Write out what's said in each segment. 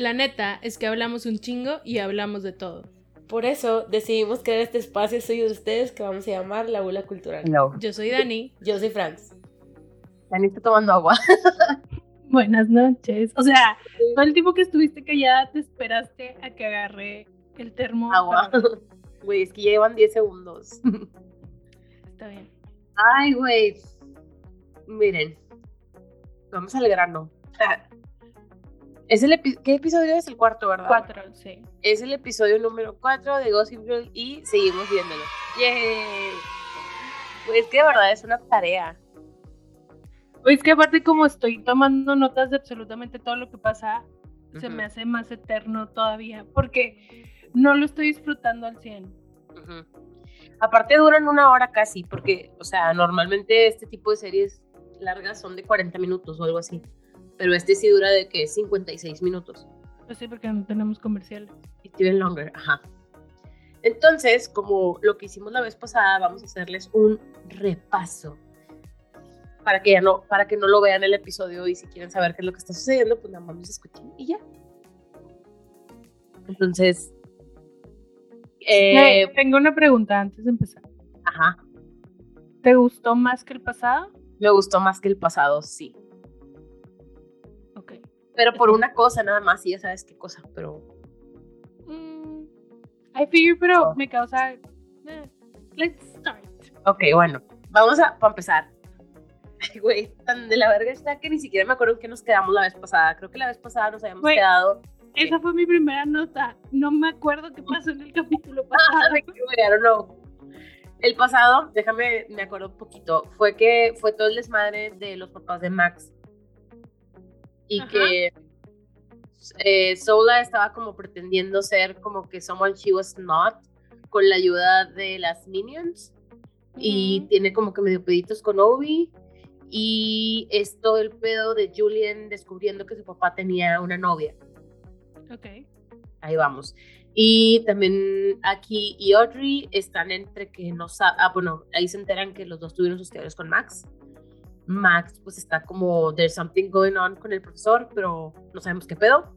La neta es que hablamos un chingo y hablamos de todo. Por eso decidimos crear este espacio suyo de ustedes que vamos a llamar La Bula Cultural. No. Yo soy Dani. Yo soy Franz. Dani está tomando agua. Buenas noches. O sea, todo el tiempo que estuviste callada te esperaste a que agarre el termo. Agua. Güey, es que llevan 10 segundos. Está bien. Ay, güey. Miren. Vamos al grano. Es el epi- ¿Qué episodio es? El cuarto, ¿verdad? Cuatro, sí. Es el episodio número 4 de Gossip Girl y seguimos viéndolo. ¡Yay! Pues que de verdad es una tarea. Pues es que aparte como estoy tomando notas de absolutamente todo lo que pasa, se me hace más eterno todavía, porque no lo estoy disfrutando al 100. ujú. Aparte duran una hora casi, porque, o sea, normalmente este tipo de series largas son de 40 minutos o algo así. Pero este sí dura de que 56 minutos. Pues sí, porque no tenemos comerciales. Even longer, ajá. Entonces, como lo que hicimos la vez pasada, vamos a hacerles un repaso. Para que ya no, para que no lo vean el episodio y si quieren saber qué es lo que está sucediendo, pues nada más nos escuchen y ya. Entonces, Eh, tengo una pregunta antes de empezar. ajá, ¿Te gustó más que el pasado? me gustó más que el pasado, sí. Pero por una cosa nada más, y ya sabes qué cosa, pero Mm, I figure, pero Oh. me causa... eh, let's start. Ok, bueno, vamos a para empezar. Ay, güey, tan de la verga está que ni siquiera me acuerdo en qué nos quedamos la vez pasada. Creo que la vez pasada nos habíamos Güey. quedado. Esa fue mi primera nota. No me acuerdo qué pasó en el capítulo pasado. I don't know. El pasado, déjame, me acuerdo un poquito, fue que fue todo el desmadre de los papás de Max. Y Ajá. que eh, Sola estaba como pretendiendo ser como que someone she was not con la ayuda de las minions. y Ujú. tiene como que medio peditos con Obi. Y es todo el pedo de Julian descubriendo que su papá tenía una novia. Ok. Ahí vamos. Y también aquí y Audrey están entre que no saben. Ah, bueno, ahí se enteran que los dos tuvieron sus teorías con Max. Max, pues está como, there's something going on con el profesor, pero no sabemos qué pedo.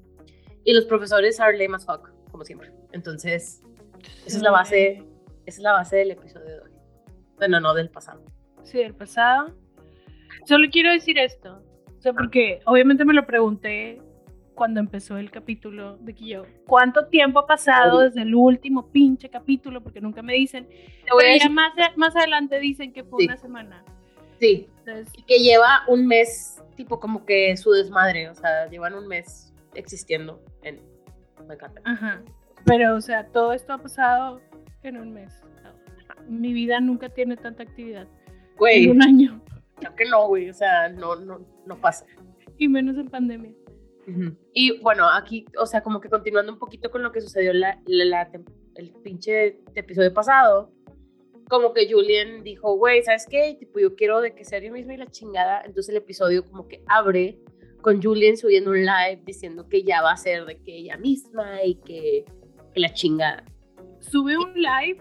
Y los profesores are lame as fuck, como siempre. Entonces, esa es la base, esa es la base del episodio de hoy. Bueno, no del pasado. Sí, del pasado. Solo quiero decir esto. O sea, porque obviamente me lo pregunté cuando empezó el capítulo de que yo, ¿cuánto tiempo ha pasado desde el último pinche capítulo? Porque nunca me dicen. Te voy a Pero ya decir- más, más adelante dicen que fue Sí. una semana. Sí, Entonces, y que lleva un mes, tipo como que su desmadre, o sea, llevan un mes existiendo en me encanta. ajá. Pero, o sea, todo esto ha pasado en un mes. Mi vida nunca tiene tanta actividad. Güey, En un año. creo que no, güey, o sea, no, no, no pasa. Y menos en pandemia. Ujú. Y bueno, aquí, o sea, como que continuando un poquito con lo que sucedió la, la- la el pinche episodio pasado, como que Julian dijo, güey, ¿sabes qué? Tipo, yo quiero de que sea yo misma y la chingada. Entonces el episodio como que abre con Julian subiendo un live diciendo que ya va a ser de que ella misma y que, que la chingada. Sube un live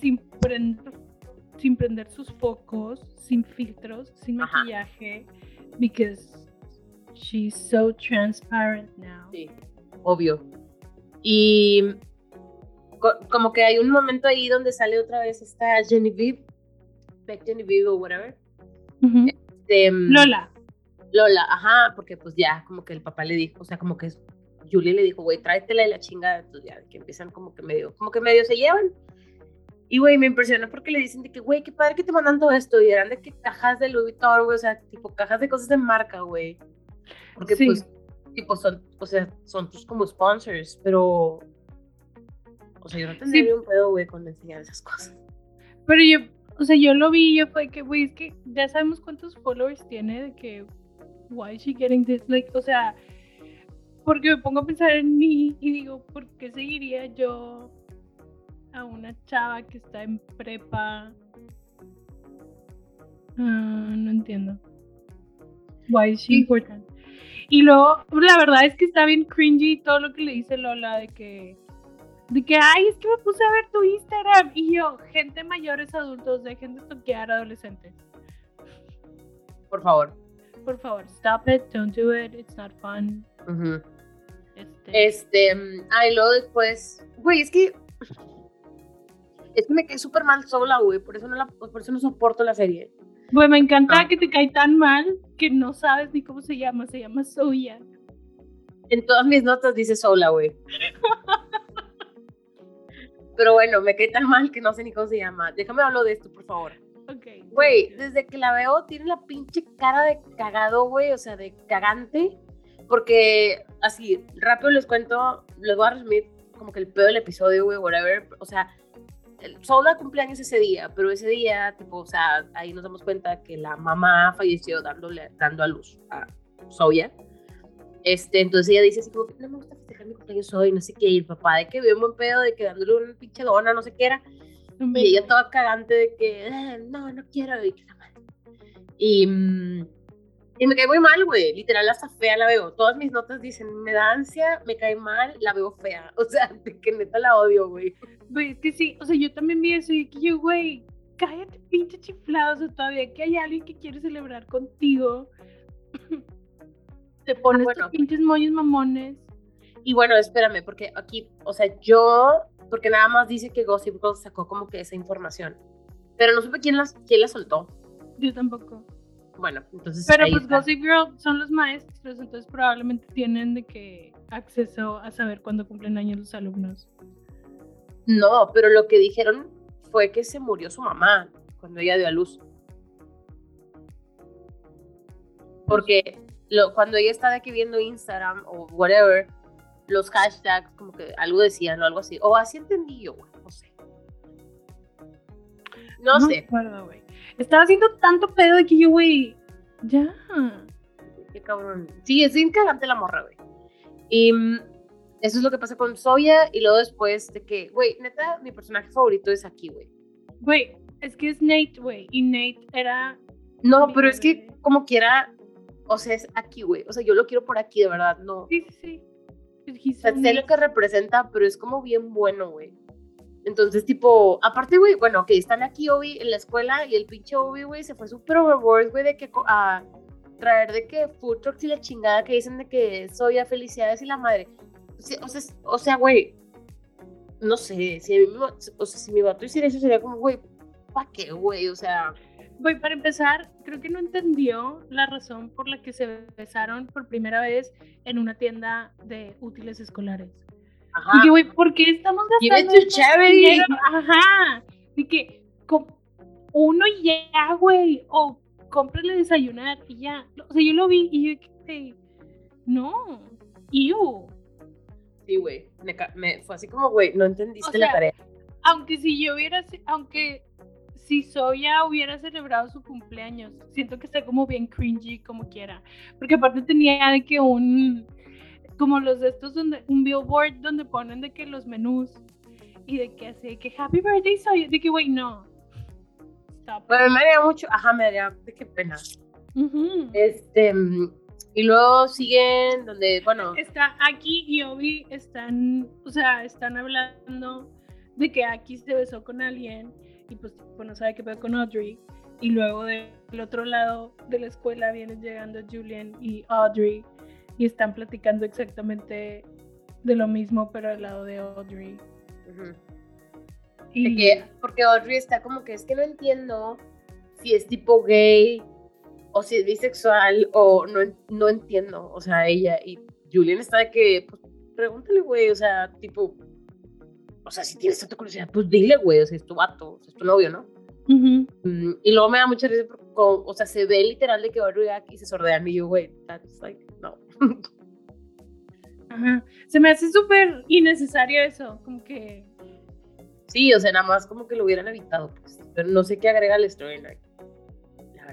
sin prender, sin prender sus focos, sin filtros, sin Ajá. maquillaje, because she's so transparent now. Sí, obvio. Y como que hay un momento ahí donde sale otra vez esta Genevieve, Beck Genevieve o whatever. Ujú. de, mm, Lola. Lola, ajá, porque pues ya como que el papá le dijo, o sea, como que Julie le dijo, güey, tráetela de la chingada, entonces ya, que empiezan como que medio, como que medio se llevan. Y, güey, me impresionó porque le dicen de que, güey, qué padre que te mandan todo esto, y eran de que cajas de Louis Vuitton, güey, o sea, tipo cajas de cosas de marca, güey. Porque, Sí. pues, tipo, son, o sea, son tus como sponsors, pero, o sea, yo no tendría Sí. ni un pedo, güey, con enseñar esas cosas. Pero yo, o sea, yo lo vi y yo fue que, güey, es que ya sabemos cuántos followers tiene, de que, why is she getting this? Like, o sea, porque me pongo a pensar en mí y digo, ¿por qué seguiría yo a una chava que está en prepa? Ah, no entiendo. Why is she important? Y luego, la verdad es que está bien cringy todo lo que le dice Lola de que de que, ay, es que me puse a ver tu Instagram. Y yo, gente mayores adultos, dejen de toquear adolescentes. Por favor. Por favor, stop it, don't do it, it's not fun. It's Este, mm, ah, y luego después, güey, es que es que me cae súper mal sola, güey, por eso no la, por eso no soporto la serie. Güey, me encanta Ah. que te cae tan mal que no sabes ni cómo se llama, se llama Soya. En todas mis notas dice sola, güey. Pero bueno, me cae tan mal que no sé ni cómo se llama. Déjame hablar de esto, por favor. Ok. Güey, desde que la veo tiene la pinche cara de cagado, güey, o sea, de cagante. Porque, así, rápido les cuento, les voy a resumir como que el pedo del episodio, güey, whatever. O sea, Sola cumpleaños ese día, pero ese día, tipo, o sea, ahí nos damos cuenta que la mamá falleció dándole, dando a luz a Soya. Este, entonces ella dice así como no me gusta mi cumpleaños hoy, no sé qué, y el papá de que vio un buen pedo, de que dándole una pinche dona, no sé qué era, y ella toda cagante de que, "Eh, no, no quiero, y que la madre. Y, mm, y me cae muy mal, güey, literal, hasta fea la veo. Todas mis notas dicen, me da ansia, me cae mal, la veo fea. O sea, de que neta la odio, güey. Güey, es que sí, o sea, yo también vi eso y que yo, güey, cállate, pinche chiflado, o sea, todavía que hay alguien que quiere celebrar contigo. Te pones bueno. tus pinches moños mamones. Y bueno, espérame, porque aquí, o sea, yo, porque nada más dice que Gossip Girl sacó como que esa información. Pero no supe quién, las, quién la soltó. Yo tampoco. Bueno, entonces. Pero pues está. Gossip Girl son los maestros, entonces probablemente tienen de que acceso a saber cuándo cumplen años los alumnos. No, pero lo que dijeron fue que se murió su mamá cuando ella dio a luz. Porque lo, cuando ella está de aquí viendo Instagram o whatever, los hashtags como que algo decían o algo así. O así entendí yo, güey, no sé. No, me sé. acuerdo, güey. Estaba haciendo tanto pedo de que yo, güey, ya. Qué cabrón. Sí, es bien cagante la morra, güey. Y mm, eso es lo que pasa con Soya. Y luego después de que, güey, neta, mi personaje favorito es aquí, güey. Güey, es que es Nate, güey, y Nate era... No, pero es que como quiera, o sea, es aquí, güey. O sea, yo lo quiero por aquí, de verdad, no. Sí, sí, sí. O sea, sé lo que representa, pero es como bien bueno, güey. Entonces, tipo, aparte, güey, bueno, ok, están aquí Obi en la escuela y el pinche Obi, güey, se fue súper overboard, güey, de que a traer de que food trucks y la chingada que dicen de que soy a felicidades y la madre. O sea, o sea, güey, no sé, si o sea, si mi vato hiciera eso sería como, güey, ¿pa' qué, güey? O sea, Güey, para empezar, creo que no entendió la razón por la que se besaron por primera vez en una tienda de útiles escolares. ajá. Y que, güey, ¿por qué estamos gastando dinero? Ajá. De que uno y ya, güey. O cómprale desayunar y ya. O sea, yo lo vi y yo, que, no. Iu. Sí, güey, me, me- fue así como, güey, no entendiste O la tarea. Aunque si yo hubiera, aunque si Soya hubiera celebrado su cumpleaños, siento que está como bien cringy como quiera. Porque aparte tenía de que un, como los de estos donde, un billboard donde ponen de que los menús y de que así, de que happy birthday Soya, de que güey, no. Stop. Bueno, me haría mucho, ajá, me haría, de qué pena. Este, y luego siguen donde, bueno, Está Aki y Obi están, o sea, están hablando de que Aki se besó con alguien y pues tipo, no sabe qué pedo con Audrey. Y luego de- del otro lado de la escuela vienen llegando Julian y Audrey y están platicando exactamente de lo mismo, pero al lado de Audrey. Y que, porque Audrey está como que es que no entiendo si es tipo gay o si es bisexual o no, no entiendo, o sea, ella y Julian está de que, pues, pregúntale, güey, o sea, tipo, o sea, si tienes tanta curiosidad, pues dile, güey, o sea, es tu vato, es tu novio, ¿no? Mm, y luego me da mucha risa porque, o sea, se ve literal de que Audrey y Aki se sordean y yo, güey, that's like, no. Ajá. Se me hace súper innecesario eso, como que Sí, o sea, nada más como que lo hubieran evitado, pues. Pero no sé qué agrega el storyline.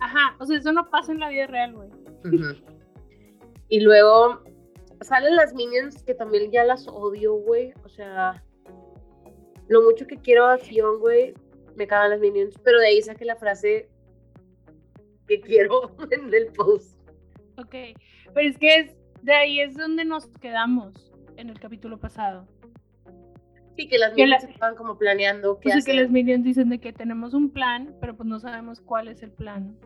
Ajá, o sea, eso no pasa en la vida real, güey. Ujú. Y luego salen las minions que también ya las odio, güey. O sea, lo mucho que quiero a Fion, güey, me cagan las minions. Pero de ahí saqué la frase que quiero en el post. Ok, pero es que es, de ahí es donde nos quedamos en el capítulo pasado. Sí, que las Que la- minions estaban como planeando qué O sea, que hacer. los minions dicen de que tenemos un plan, pero pues no sabemos cuál es el plan.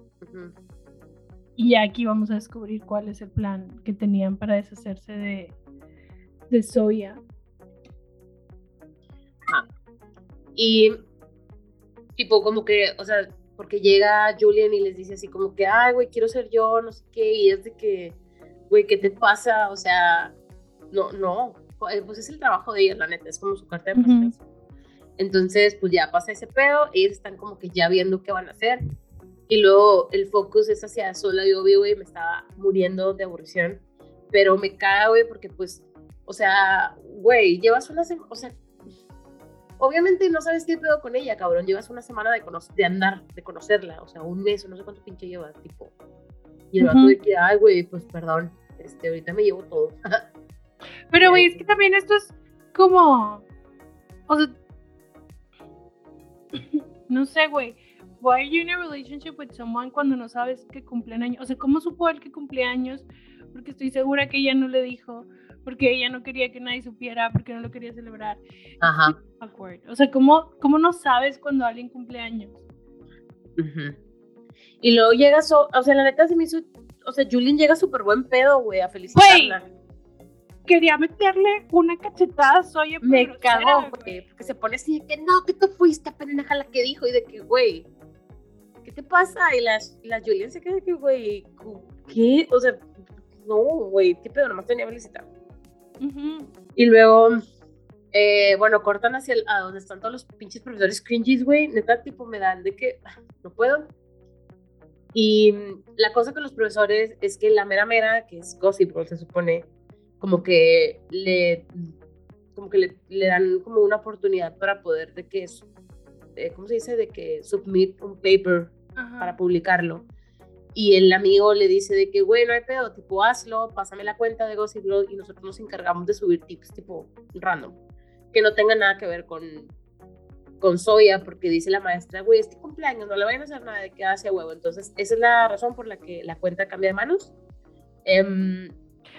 Y aquí vamos a descubrir cuál es el plan que tenían para deshacerse de, de Soya. Y tipo como que, o sea, porque llega Julian y les dice así como que, ay, güey, quiero ser yo, no sé qué, y es de que, güey, ¿qué te pasa? O sea, no, no, pues es el trabajo de ella, la neta, es como su carta de presentación. Entonces, pues ya pasa ese pedo, ellos están como que ya viendo qué van a hacer. Y luego el focus es hacia sola, yo vi, güey, me estaba muriendo de aburrición. Pero me caga, güey, porque pues, o sea, güey, llevas una semana, o sea, Obviamente no sabes qué pedo con ella, cabrón. Llevas una semana de, de andar, de conocerla. O sea, un mes o no sé cuánto pinche llevas, tipo. Y el vato de que, ay, güey, pues perdón. Este, ahorita me llevo todo. Pero, güey, es que también esto es como. O sea. no sé, güey. Why are you in a relationship with someone cuando no sabes que cumplen años? O sea, ¿cómo supo él que cumplía años? Porque estoy segura que ella no le dijo porque ella no quería que nadie supiera, porque no lo quería celebrar. Ajá. O sea, ¿cómo, ¿cómo no sabes cuando alguien cumple años? Y luego llega, o sea, la neta se me hizo, o sea, Julian llega súper buen pedo, güey, a felicitarla. quería meterle una cachetada soy Me cagó, güey, porque se pone así de que no, que tú fuiste, pendeja la que dijo, y de que, güey, ¿qué te pasa? Y la, la Julian se queda de que, güey, ¿qué? O sea, no, güey, ¿qué pedo? Nomás tenía Y luego, eh, bueno, cortan hacia el, a donde están todos los pinches profesores cringies, güey. Neta, tipo, me dan de que ah, no puedo. Y la cosa con los profesores es que la mera mera, que es Gossip se supone, como que le, como que le, dan como una oportunidad para poder de que, eh, ¿cómo se dice? De que submit un paper para publicarlo. Y el amigo le dice de que, bueno, hay pedo, tipo, hazlo, pásame la cuenta de Gossip y nosotros nos encargamos de subir tips, tipo, random, que no tenga nada que ver con, con Soya, porque dice la maestra, güey, este cumpleaños, no le vayan a hacer nada de que hace huevo. Entonces, esa es la razón por la que la cuenta cambia de manos. Em,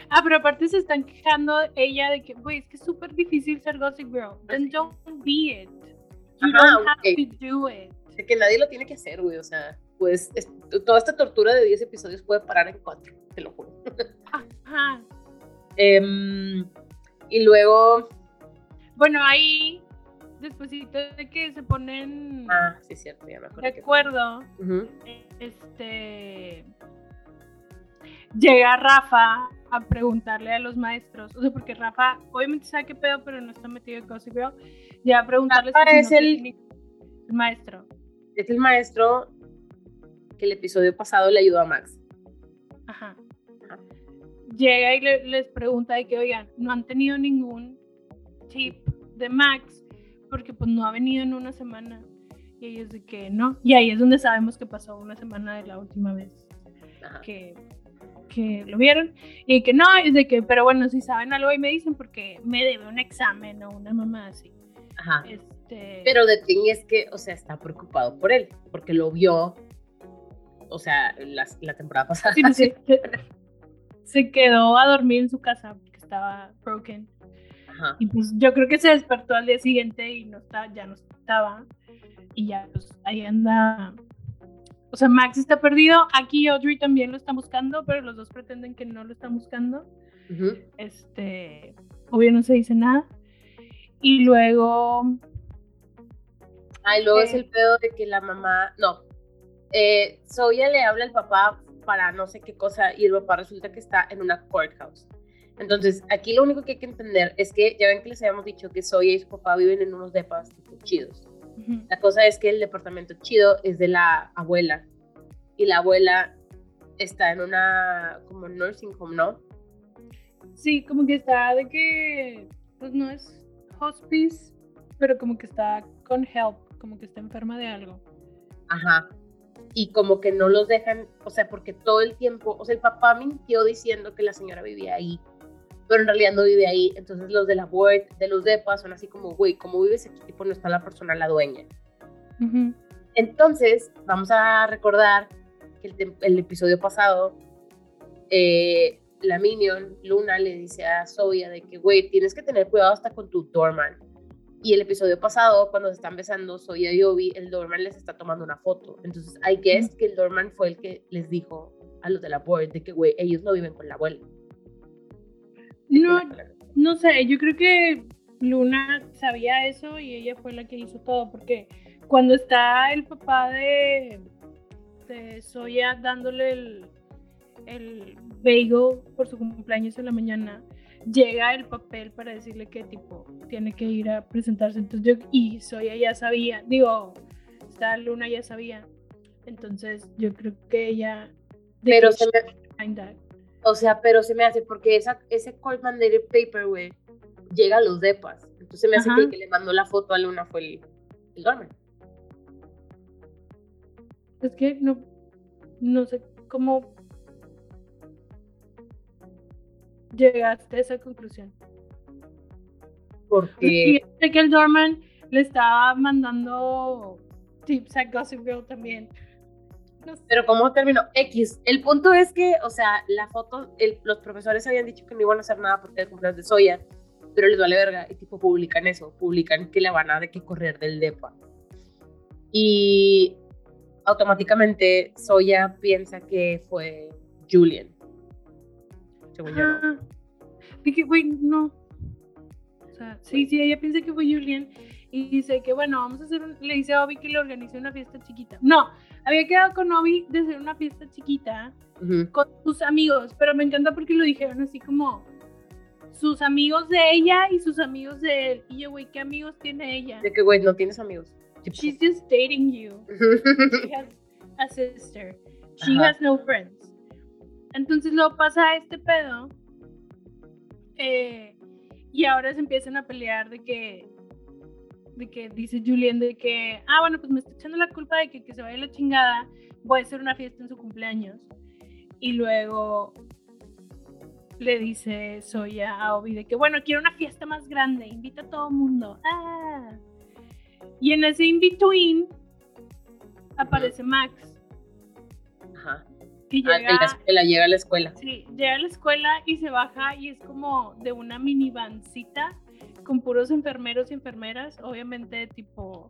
ah, pero aparte se están quejando ella de que, güey, es que es súper difícil ser Gossip Girl. Then don't be it. You don't have to do it. De que nadie lo tiene que hacer, güey, o sea pues toda esta tortura de 10 episodios puede parar en 4, te lo juro. Ajá. Em, y luego... Bueno, ahí, después de que se ponen... Ah, sí, cierto, ya me acuerdo. De acuerdo. Este... Llega Rafa a preguntarle a los maestros, o sea, porque Rafa obviamente sabe qué pedo, pero no está metido en Gossip Girl, ya a preguntarles... Rafa es el... el maestro. Es el maestro que el episodio pasado le ayudó a Max. Ajá. Llega y les pregunta de que, oigan, no han tenido ningún tip de Max porque pues no ha venido en una semana. Y ellos de que no. Y ahí es donde sabemos que pasó una semana de la última vez que, que lo vieron. Y que no, es de que, pero bueno, si saben algo ahí me dicen porque me debe un examen o una mamá así. Ajá. Este... Pero de thing es que, o sea, está preocupado por él, porque lo vio o sea, la, la temporada pasada. Sí, sí. se quedó a dormir en su casa porque estaba broken. Ajá. Y pues yo creo que se despertó al día siguiente y no está, ya no estaba. Y ya, pues ahí anda. O sea, Max está perdido. Aquí Audrey también lo está buscando, pero los dos pretenden que no lo están buscando. Este, obvio no se dice nada. Y luego. Ah, luego es eh, el pedo de que la mamá. No, eh, Soya le habla al papá para no sé qué cosa y el papá resulta que está en una courthouse. Entonces, aquí lo único que hay que entender es que ya ven que les habíamos dicho que Soya y su papá viven en unos depas chidos. La cosa es que el departamento chido es de la abuela y la abuela está en una como nursing home, ¿no? Sí, como que está de que pues no es hospice, pero como que está con help, como que está enferma de algo. Ajá y como que no los dejan, o sea, porque todo el tiempo, o sea, el papá mintió diciendo que la señora vivía ahí, pero en realidad no vive ahí, entonces los de la board, de los depas, son así como, güey, ¿cómo vives aquí? Tipo, no está la persona, la dueña. Entonces, vamos a recordar que el, el episodio pasado, eh, la Minion, Luna, le dice a Soya de que, güey, tienes que tener cuidado hasta con tu doorman y el episodio pasado, cuando se están besando Soya y Obi, el Dorman les está tomando una foto. Entonces, I guess que el Dorman fue el que les dijo a los de la board de que, güey, ellos no viven con la abuela. No, no sé, yo creo que Luna sabía eso y ella fue la que hizo todo, porque cuando está el papá de, de Soya dándole el, el bagel por su cumpleaños en la mañana, llega el papel para decirle que tipo tiene que ir a presentarse. Entonces yo, y Soya ya sabía, digo, esta Luna ya sabía. Entonces yo creo que ella... de Pero se me, o sea, pero se me hace porque esa, ese call mandated paper, güey, llega a los depas. Entonces se me hace que el que le mandó la foto a Luna fue el, el Dorman. Es que no, no sé cómo llegaste a esa conclusión. Porque... Y sé que el Dorman le estaba mandando tips a Gossip Girl también. No sé. Pero ¿cómo terminó? X. El punto es que, o sea, la foto, el- los profesores habían dicho que no iban a hacer nada porque era cumpleaños de Soya, pero les vale verga y tipo publican eso, publican que le van a de que correr del depa. Y automáticamente Soya piensa que fue Julian. Según yo, no. Dije, güey, no. O sea, sí, sí, ella piensa que fue Julian y dice que, bueno, vamos a hacer un, le dice a Obi que le organice una fiesta chiquita. No, había quedado con Obi de hacer una fiesta chiquita Ujú. con sus amigos, pero me encanta porque lo dijeron así como sus amigos de ella y sus amigos de él. Y yo, güey, ¿qué amigos tiene ella? De que, güey, no tienes amigos. She's just dating you. She has a sister. She Ajá. has no friends. Entonces luego pasa este pedo. eh, y ahora se empiezan a pelear de que. De que dice Julian de que. Ah, bueno, pues me está echando la culpa de que, que se vaya la chingada. Voy a hacer una fiesta en su cumpleaños. Y luego le dice Soya a Obi de que, bueno, quiero una fiesta más grande. Invita a todo el mundo. Ah. Y en ese in-between aparece Max. Y Ah, en la llega, escuela, llega a la escuela. sí, llega a la escuela y se baja y es como de una minivancita con puros enfermeros y enfermeras, obviamente tipo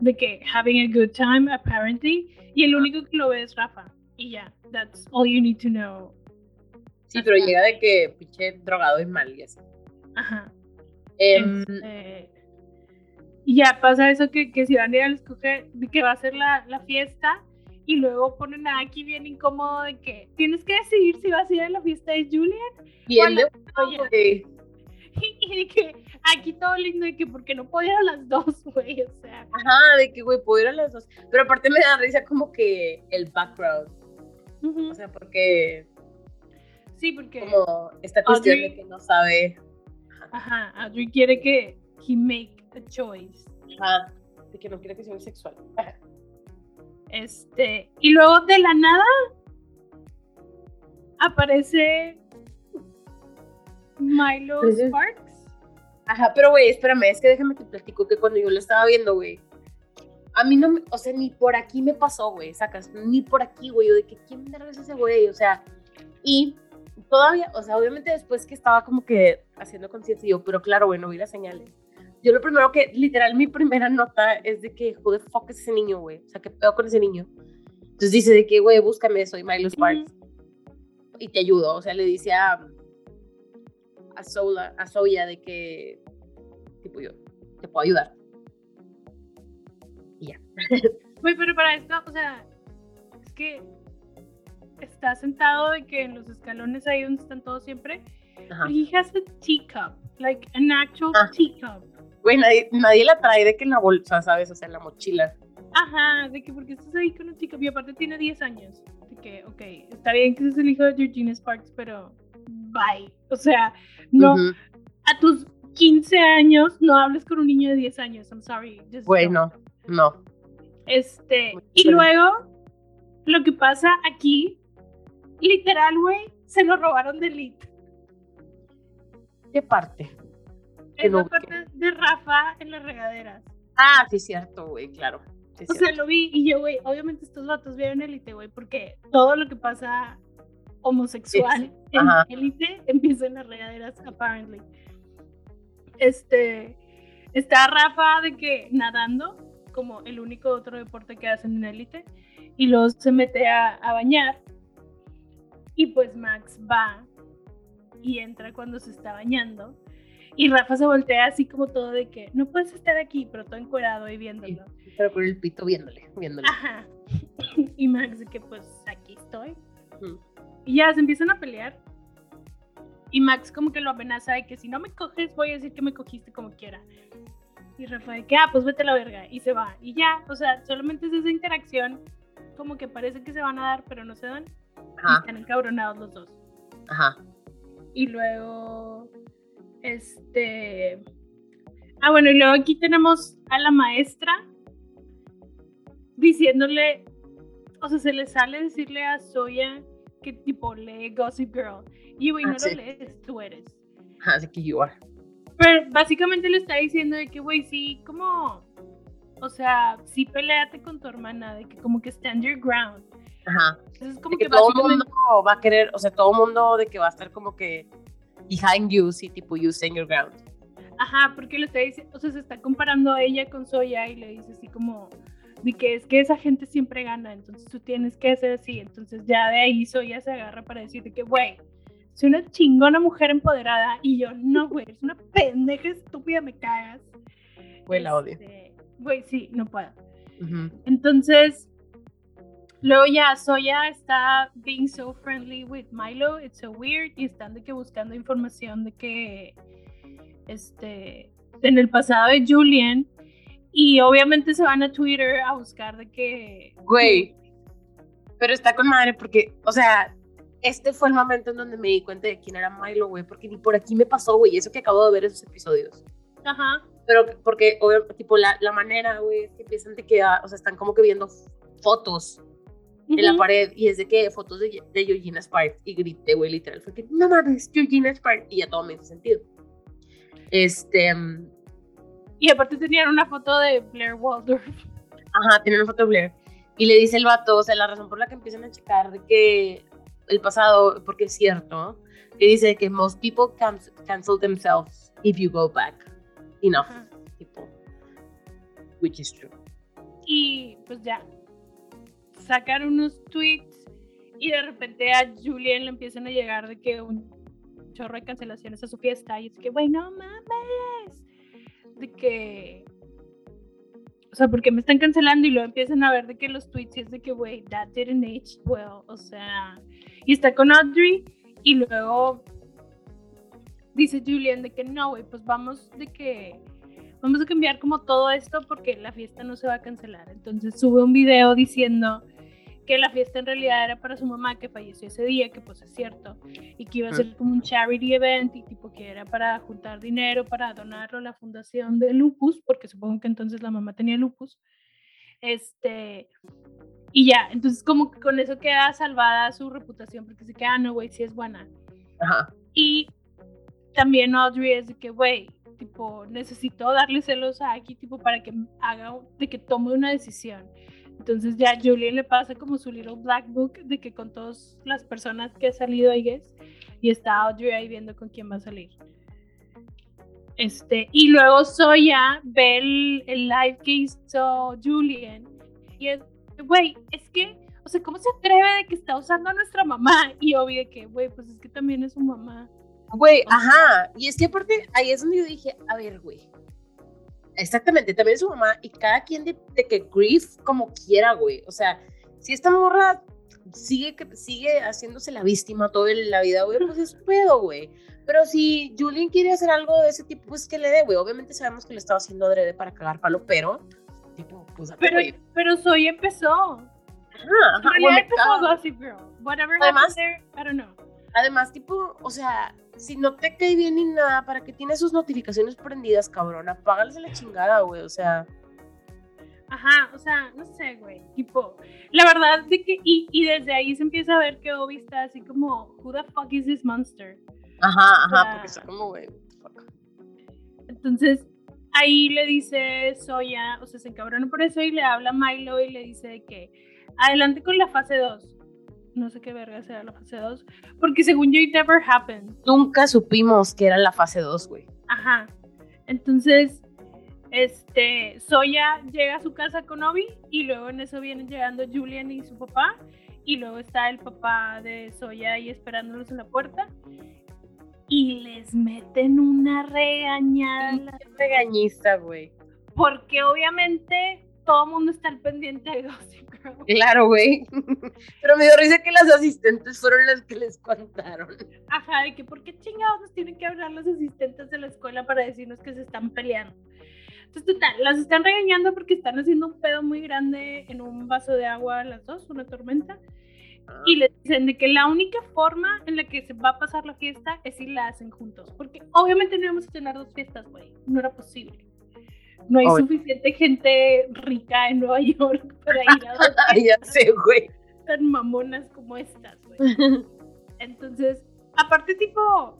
de que having a good time apparently y el único que lo ve es Rafa y ya, that's all you need to know. Sí, pero llega de que pinche drogado y mal y así. Ajá. Em, Este, y ya pasa eso que, que si van a ir a escoger, de que va a ser la, la fiesta y luego ponen a aquí bien incómodo de que tienes que decidir si vas a ir a la fiesta de Julian bien de Oye. y, de que aquí todo lindo de que porque no ir a las dos, güey, o sea. Ajá, de que, güey, puedo ir a las dos. Pero aparte me da risa como que el background. O sea, porque Sí, porque como esta cuestión Audrey- de que no sabe. ajá, Audrey quiere que he make a choice. Ajá, de que no quiere que sea bisexual. Ajá. Este, y luego de la nada aparece Milo Pues es- Sparks. Ajá, pero güey, espérame, es que déjame te platico que cuando yo lo estaba viendo, güey, a mí no me, o sea, ni por aquí me pasó, güey, sacas, ni por aquí, güey, yo de que quién verga es ese güey, o sea, y todavía, o sea, obviamente después que estaba como que haciendo conciencia, yo, pero claro, güey, no vi las señales. Yo lo primero que, literal, mi primera nota es de que, who the fuck es ese niño, güey, o sea, ¿qué pedo con ese niño? Entonces dice de que, güey, búscame, soy Milo Sparks, y te ayudo, o sea, le dice a, a Sola, a Soya de que, tipo, yo te puedo ayudar. Y ya. Güey, pero para esto, o sea, es que está sentado de que en los escalones ahí donde están todos siempre. Ajá. He has a teacup, like an actual Ah. teacup. Güey, nadie, nadie la trae de que en la bolsa, ¿sabes? O sea, en la mochila. Ajá, de que porque estás ahí con un teacup y aparte tiene 10 años. De que, ok, está bien que seas el hijo de Georgina Sparks, pero bye. O sea, no, a tus 15 años no hables con un niño de 10 años. I'm sorry. don't. no, no. Este, y luego, lo que pasa aquí, literal, güey, se lo robaron de Elite. ¿Qué parte? Es la parte de Rafa en las regaderas. Ah, sí, cierto, güey, claro. Sí, O cierto. sea, lo vi y yo, güey, obviamente estos vatos vieron Elite, güey, porque todo lo que pasa homosexual en Ajá. Elite empieza en las regaderas, apparently. Este, está Rafa de que nadando, como el único otro deporte que hacen en Elite, y luego se mete a, a bañar. Y pues Max va y entra cuando se está bañando. Y Rafa se voltea así como todo de que no puedes estar aquí, pero todo encuerado y viéndolo. Pero con el pito viéndole, viéndole. Ajá. Y Max de que pues aquí estoy. Y ya se empiezan a pelear. Y Max como que lo amenaza de que si no me coges voy a decir que me cogiste como quiera. Y Rafa de que, ah, pues vete a la verga. Y se va. Y ya, o sea, solamente es esa interacción como que parece que se van a dar, pero no se dan. Y están encabronados los dos. Ajá. Y luego, este... Ah, bueno, y luego aquí tenemos a la maestra diciéndole, o sea, se le sale decirle a Soya que tipo lee Gossip Girl. Y güey, ah, no lo lees, tú eres. Así que you are. Pero básicamente le está diciendo de que, güey, sí, como, o sea, sí peleate con tu hermana, de que como que stand your ground. Ajá. Entonces, como que, todo el mundo va a querer, o sea, todo el mundo de que va a estar como que behind you, sí, tipo you stand your ground. Ajá, porque le está diciendo, o sea, se está comparando a ella con Soya y le dice así como, de que es que esa gente siempre gana, entonces tú tienes que hacer así, entonces ya de ahí Soya se agarra para decirte que, güey, soy una chingona mujer empoderada y yo, no, güey, es una pendeja estúpida, me cagas. Güey, la odio. Este, güey, sí, no puedo. Entonces, luego ya Soya está being so friendly with Milo, it's so weird, y están de que buscando información de que, este, en el pasado de Julian, y obviamente se van a Twitter a buscar de que... Güey, pero está con madre porque, o sea, este fue el momento en donde me di cuenta de quién era Milo, güey, porque ni por aquí me pasó, güey, eso que acabo de ver esos episodios. Ajá. Pero porque, obviamente, tipo, la, la manera, güey, es que empiezan de que, o sea, están como que viendo fotos en la pared y es de que fotos de, de Georgina Sparks y grité, güey, literal, fue que, no mames, Georgina Sparks y ya todo me hizo sentido. Este... Y aparte tenían una foto de Blair Waldorf. Ajá, tienen una foto de Blair. Y le dice el vato, o sea, la razón por la que empiezan a checar de que el pasado, porque es cierto, que dice que most people cancel themselves if you go back enough, tipo, which is true. Y pues ya, sacar unos tweets y de repente a Julian le empiezan a llegar de que un chorro de cancelaciones a su fiesta y es que, güey, no mames, de que o sea, porque me están cancelando y luego empiezan a ver de que los tweets es de que, güey, that didn't age well. O sea, y está con Audrey y luego dice Julian de que no, güey, pues vamos de que vamos a cambiar como todo esto porque la fiesta no se va a cancelar. Entonces sube un video diciendo que la fiesta en realidad era para su mamá que falleció ese día, que pues es cierto, y que iba a ser como un charity event y tipo que era para juntar dinero para donarlo a la fundación de lupus, porque supongo que entonces la mamá tenía lupus. Este, y ya, entonces como que con eso queda salvada su reputación, porque se queda, ah, no, güey, sí es buena. Ajá. Y también Audrey es de que, güey, tipo, necesito darle celos a aquí, tipo, para que haga, de que tome una decisión. Entonces ya Julian le pasa como su little black book de que con todas las personas que ha salido ahí es y está Audrey ahí viendo con quién va a salir. Este, y luego Soya ve el, el live que hizo Julian y es, güey, es que, o sea, ¿cómo se atreve de que está usando a nuestra mamá? Y obvio de que, güey, pues es que también es su mamá. Güey, ajá, y es que aparte, ahí es donde yo dije, a ver, güey, Exactamente, también su mamá y cada quien de, que grief como quiera, güey. O sea, si esta morra sigue, sigue haciéndose la víctima toda la vida, güey, pues es pedo, güey. Pero si Julian quiere hacer algo de ese tipo, pues que le dé, güey. Obviamente sabemos que le estaba haciendo adrede para cagar palo, pero, tipo, pues Pero, pero Soy empezó. Ajá, ajá. empezó Gossip Girl. Whatever además, there, I don't know. Además, tipo, o sea, si no te cae bien ni nada, ¿para qué tiene sus notificaciones prendidas, cabrón? Apágales la chingada, güey, o sea. Ajá, o sea, no sé, güey, tipo, la verdad de que, y, y, desde ahí se empieza a ver que Obi está así como, who the fuck is this monster? Ajá, ajá, porque está como, güey, fuck. Entonces, ahí le dice Soya, o sea, se encabrona por eso y le habla a Milo y le dice que adelante con la fase 2 no sé qué verga sea la fase 2, porque según yo, it never happened. Nunca supimos que era la fase 2, güey. Ajá. Entonces, este, Soya llega a su casa con Obi y luego en eso vienen llegando Julian y su papá y luego está el papá de Soya ahí esperándolos en la puerta y les meten una regañada. Regañista, güey. Porque obviamente todo el mundo está al pendiente de Gossip. Claro, güey. Pero me dio risa que las asistentes fueron las que les contaron. Ajá, de que por qué chingados nos tienen que hablar los asistentes de la escuela para decirnos que se están peleando. Entonces, total, las están regañando porque están haciendo un pedo muy grande en un vaso de agua las dos, una tormenta. Y les dicen de que la única forma en la que se va a pasar la fiesta es si la hacen juntos. Porque obviamente no íbamos a tener dos fiestas, güey. No era posible. No hay Obvio. suficiente gente rica en Nueva York para ir a dos ya sé, güey. tan mamonas como estas, güey. Entonces, aparte, tipo,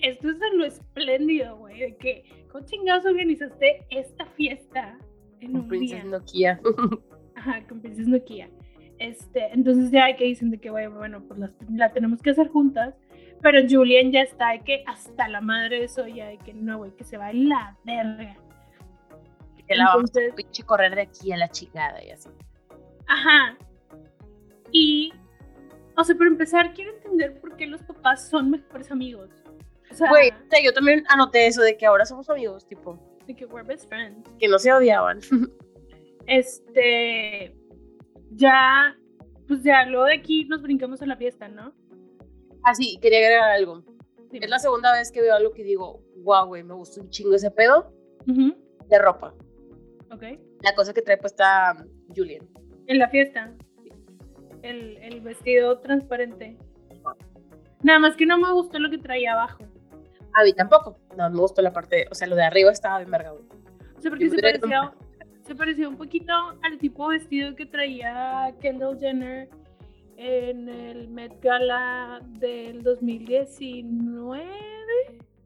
esto es de lo espléndido, güey, de que, ¿cómo chingados organizaste esta fiesta en un Princess día? Nokia. Ajá, con Princess Nokia. Este, entonces ya hay que dicen de que, güey, bueno, pues la, la tenemos que hacer juntas. Pero Julian ya está de que hasta la madre de Soya, de que no, güey, que se va a la verga. Que la vamos a pinche correr de aquí a la chingada y así. Ajá. Y, o sea, para empezar, quiero entender por qué los papás son mejores amigos. O sea, Güey, o sea, yo también anoté eso de que ahora somos amigos, tipo, de que we're best friends. que no se odiaban. Este, ya, pues ya, luego de aquí nos brincamos a la fiesta, ¿no? Ah, sí, quería agregar algo. Dime. Es la segunda vez que veo algo que digo, wow, güey, me gustó un chingo ese pedo de ropa. Ok. La cosa que trae puesta um, Julian. En la fiesta. El, el vestido transparente. Nada más que no me gustó lo que traía abajo. A mí tampoco. No, me gustó la parte, o sea, lo de arriba estaba bien verga. O sea, porque Yo se parecía, se parecía un poquito al tipo de vestido que traía Kendall Jenner en el Met Gala del 2019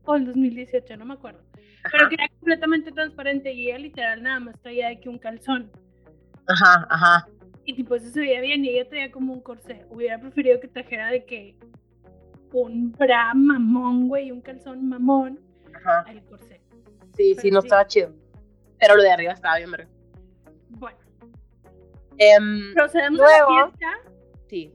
o el 2018, no me acuerdo. Pero que era completamente transparente y ella literal nada más traía de que un calzón. ajá, ajá. Y tipo, eso se veía bien y ella traía como un corsé. Hubiera preferido que trajera de que un bra mamón, güey, un calzón mamón ajá. al corsé. Sí, Pero sí, no sí. estaba chido. Pero lo de arriba estaba bien verga. Bueno, Em, procedemos a la fiesta. sí.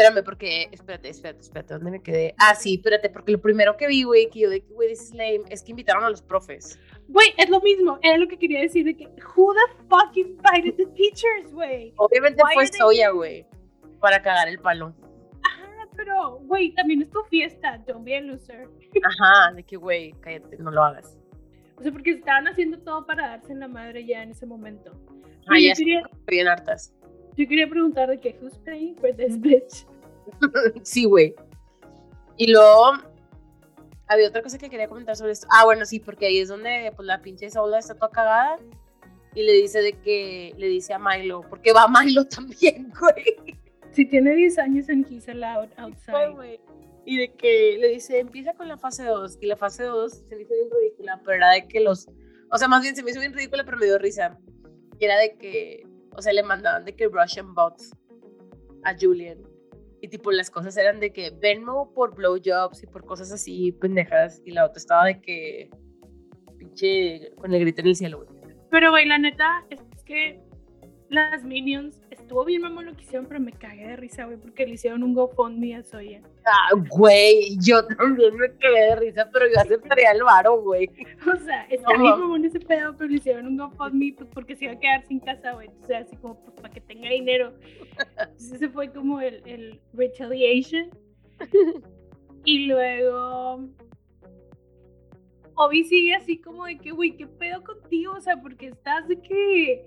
Espérame, porque, espérate, espérate, espérate, ¿dónde me quedé? Ah, sí, espérate, porque lo primero que vi, güey, que yo de que, güey, this is lame, es que invitaron a los profes. Güey, es lo mismo. Era lo que quería decir de que, who the fuck invited the teachers, güey? Obviamente Why fue Soya, güey, para cagar el palo. Ajá, pero, güey, también es tu fiesta. Don't be a loser. Ajá, de que, güey, cállate, no lo hagas. O sea, porque estaban haciendo todo para darse en la madre ya en ese momento. Ah, ya quería, bien hartas. yo quería preguntar de que, who's paying for this bitch? Sí, güey. Y luego había otra cosa que quería comentar sobre esto. Ah, bueno, sí, porque ahí es donde pues la pinche Saula está toda cagada y le dice de que le dice a Milo, porque va Milo también, güey. Si tiene 10 años and he's allowed outside. güey. Y de que le dice, empieza con la fase 2. Y la fase 2 se me hizo bien ridícula, pero era de que los. O sea, más bien se me hizo bien ridícula, pero me dio risa. Y era de que. O sea, le mandaban de que Russian bots a Julian. Y tipo, las cosas eran de que Venmo por blowjobs y por cosas así pendejas. Y la otra estaba de que. Pinche. Con el grito en el cielo. Pero, güey, la neta es que las Minions estuvo bien mamón lo que hicieron, pero me cagué de risa, güey, porque le hicieron un GoFundMe a Soya. Ah, güey, yo también me quedé de risa, pero yo aceptaría el varo, güey. O sea, está No, bien mamón ese pedo, pero le hicieron un GoFundMe pues, porque se iba a quedar sin casa, güey. O sea, así como pues, para que tenga dinero. Entonces, ese fue como el, el retaliation. Y luego. Obi sigue así como de que, güey, ¿qué pedo contigo? O sea, porque estás de que.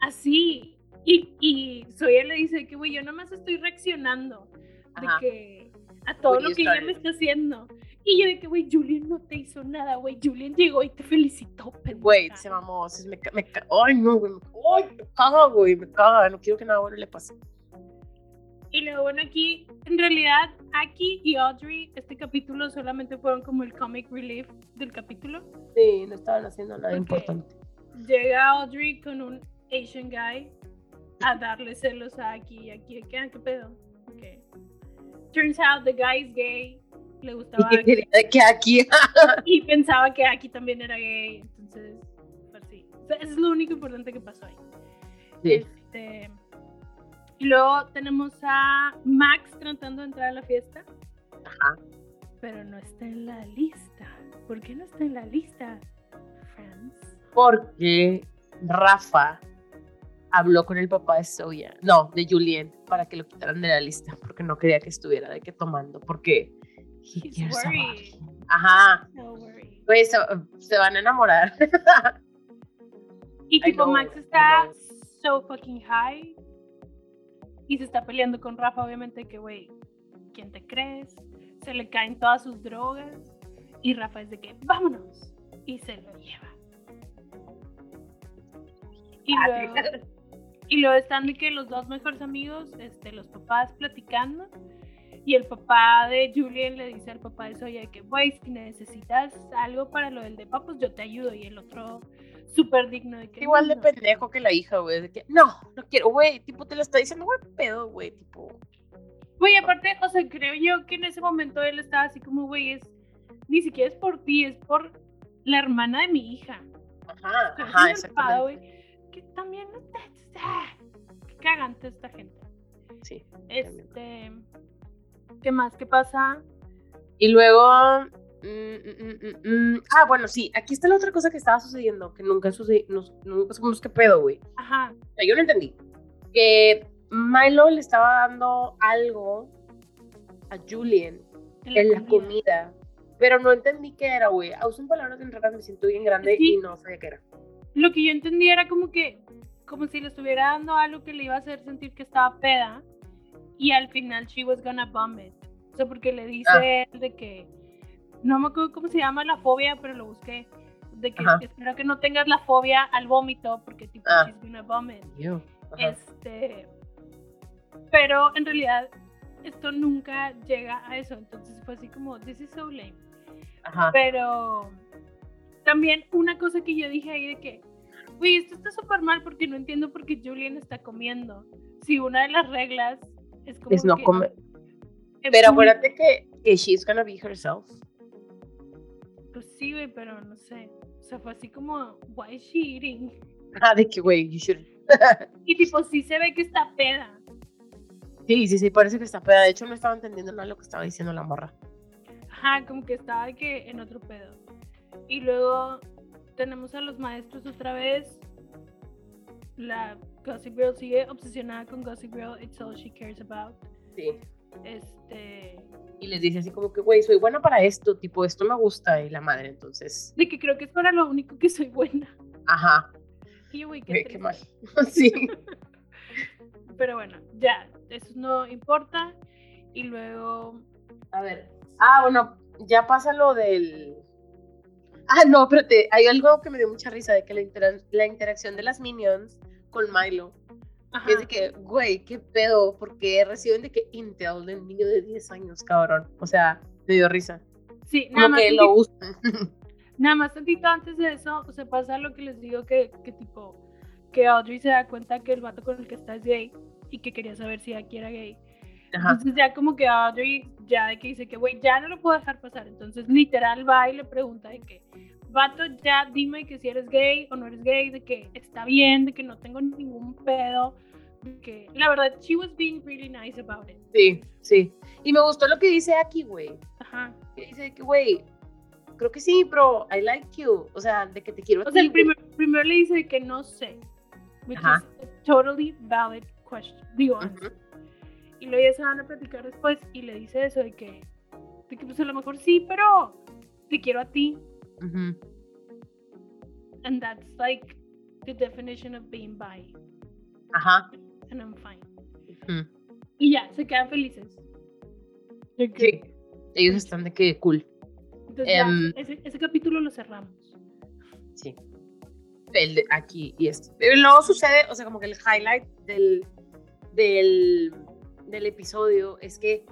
Así. Y, y Soya le dice que, güey, yo nomás estoy reaccionando. De que. A todo lo que ella me está haciendo. Y yo de que, güey, Julian no te hizo nada, güey. Julian llegó y te felicitó, pendeja. Güey, se mamó. se Me, me, ay, no, güey. me- Ay, me caga, güey. Me caga. No quiero que nada bueno le pase. Y luego, bueno, aquí, en realidad, Aki y Audrey, este capítulo solamente fueron como el comic relief del capítulo. Sí, no estaban haciendo nada Ok. importante. Llega Audrey con un Asian guy a darle celos a Aki. Y que, ah, ¿qué pedo? Ok. Turns out the guy is gay. Le Y gustaba que de que aquí. Y pensaba que Aki también era gay. Entonces, pues sí. Eso es lo único importante que pasó ahí. Sí. Este, y luego tenemos a Max tratando de entrar a la fiesta. Ajá. pero no está en la lista. ¿Por qué no está en la lista, friends? Porque Rafa habló con el papá de Soya, no, de Julien, para que lo quitaran de la lista, porque no quería que estuviera de que tomando, porque he He's cares. Ajá, No pues se, van a enamorar. Y tipo, know, Max está so fucking high. Y se está peleando con Rafa, obviamente, que, güey, ¿quién te crees? Se le caen todas sus drogas. Y Rafa es de que, vámonos. Y se lo lleva. Y Ah, luego, y luego están de que los dos mejores amigos, este, los papás platicando. Y el papá de Julian le dice al papá de Soya que, güey, si necesitas algo para lo del depa, pues yo te ayudo. Y el otro, súper digno de que. Igual de "No". pendejo que la hija, güey, de que no, no quiero, güey, tipo, te lo está diciendo, güey, pedo, güey, tipo, Güey, aparte, o sea, creo yo que en ese momento él estaba así como, güey, es. Ni siquiera es por ti, es por la hermana de mi hija. ajá, ajá, güey. Que también. Ah, Qué cagante esta gente. Sí. Este. ¿Qué más? ¿Qué pasa? Y luego, mm, mm, mm, ah, bueno, sí, aquí está la otra cosa que estaba sucediendo, que nunca sucedió, nunca supimos qué pedo, güey. Ajá. O sea, yo no entendí. Que Milo le estaba dando algo a Julian en la comida, pero no entendí qué era, güey. Usan palabras raras, me siento bien grande Sí. y no sabía qué era. Lo que yo entendí era como que. Como si le estuviera dando algo que le iba a hacer sentir que estaba peda. Y al final, she was gonna vomit. O sea, porque le dice Ah. él de que. No me acuerdo cómo se llama la fobia, pero lo busqué. De que Ajá. espero que no tengas la fobia al vómito, porque tipo, Ah. she's gonna vomit. Este. Pero en realidad, esto nunca llega a eso. Entonces fue así como, this is so lame. Ajá. Pero también una cosa que yo dije ahí de que, güey, esto está súper mal porque no entiendo por qué Julian está comiendo. Si una de las reglas es como Es no que- comer. Pero acuérdate que, que she's gonna be herself. Pues sí, güey, pero no sé. O sea, fue así como, why is she eating? Ah, de que, güey, you should. Y tipo, sí se ve que está peda. Sí, sí, sí, parece que está peda. De hecho, no estaba entendiendo nada de lo que estaba diciendo la morra. Ajá, como que estaba de que en otro pedo. Y luego tenemos a los maestros otra vez. La Gossip Girl sigue obsesionada con Gossip Girl. It's all she cares about. Sí. Este. Y les dice así como que, güey, soy buena para esto, tipo, esto me gusta. Y la madre, entonces, De que creo que es para lo único que soy buena. ajá, Y güey, qué, qué mal. sí. Pero bueno, ya, eso no importa. Y luego. A ver. Ah, bueno, ya pasa lo del. Ah, no, espérate. Hay algo que me dio mucha risa de que la, intera- la interacción de las minions con Milo. Ajá, Es de que, güey, qué pedo, porque reciben de que Intel de un niño de 10 años, cabrón. O sea, me dio risa. sí, nada Como más, que lo usan. nada más tantito antes de eso, o sea, pasa lo que les digo que, que tipo, que Audrey se da cuenta que el vato con el que está es gay y que quería saber si aquí era gay. Ajá. Entonces ya como que Audrey ya de que dice que, güey, ya no lo puedo dejar pasar. Entonces literal va y le pregunta de que, vato, ya dime que si eres gay o no eres gay, de que está bien, de que no tengo ningún pedo. Que la verdad, she was being really nice about it. Sí, sí. Y me gustó lo que dice aquí, güey. Ajá. Que dice que, güey, creo que sí, pero I like you. O sea, de que te quiero O sea, ti, el güey. primer, primero le dice que no sé. Which Ajá. is a totally valid question. Digo, Ujú. Y luego ya se van a platicar después y le dice eso de que, de que pues a lo mejor sí, pero te quiero a ti. Ujú. And that's like the definition of being bi. Ajá. And I'm fine. Y ya, se quedan felices. Sí. Ellos están de que cool. Entonces ya, Em, ese, ese capítulo lo cerramos. Sí. El de aquí y este. Luego sucede, o sea, como que el highlight del, del, del episodio es que,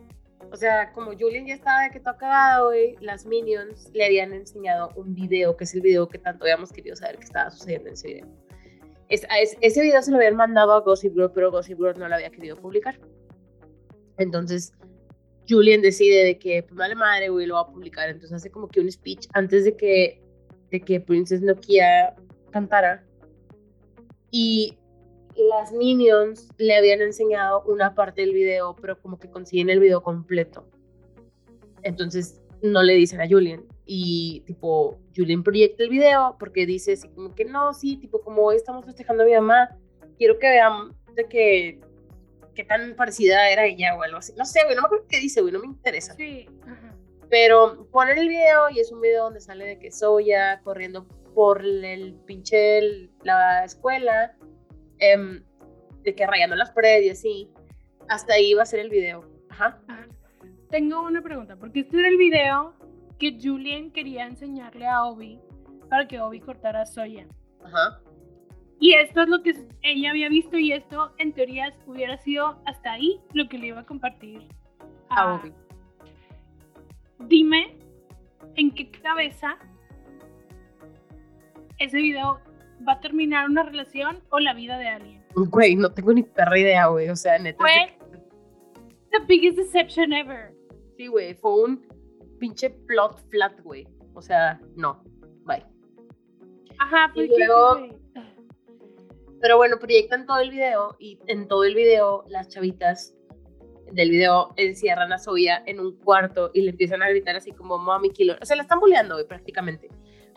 o sea, como Julian ya estaba de que todo cagado, güey, las Minions le habían enseñado un video, que es el video que tanto habíamos querido saber que estaba sucediendo en ese video. Ese video se lo habían mandado a Gossip Girl, pero Gossip Girl no lo había querido publicar. Entonces, Julian decide de que, pues vale madre, güey, lo va a publicar. Entonces hace como que un speech antes de que, de que Princess Nokia cantara. Y las Minions le habían enseñado una parte del video, pero como que consiguen el video completo. Entonces no le dicen a Julian. Y tipo, Julian proyecta el video porque dice así como que no, sí, tipo, como hoy estamos festejando a mi mamá, quiero que vean de que qué tan parecida era ella o algo así. No sé, güey, no me acuerdo qué dice, güey, no me interesa. Sí, ajá. Pero ponen el video y es un video donde sale de que Soya corriendo por el pinche la escuela, em, de que rayando las paredes y así. Hasta ahí va a ser el video. Ajá. Tengo una pregunta, porque este era el video que Julian quería enseñarle a Obi para que Obi cortara a Soya. Ajá. Y esto es lo que ella había visto y esto en teoría hubiera sido hasta ahí lo que le iba a compartir A Obi. Dime en qué cabeza ese video va a terminar una relación o la vida de alguien. Güey, no tengo ni perra idea, güey. O sea, neta. Fue the biggest deception ever. Sí, güey. Fue un pinche plot flat, güey. O sea, no. Bye. Ajá, Y fue que, luego- Pero bueno, proyectan todo el video y en todo el video las chavitas del video encierran a Soya en un cuarto y le empiezan a gritar así como mommy killer. O sea, la están bulleando, güey, prácticamente.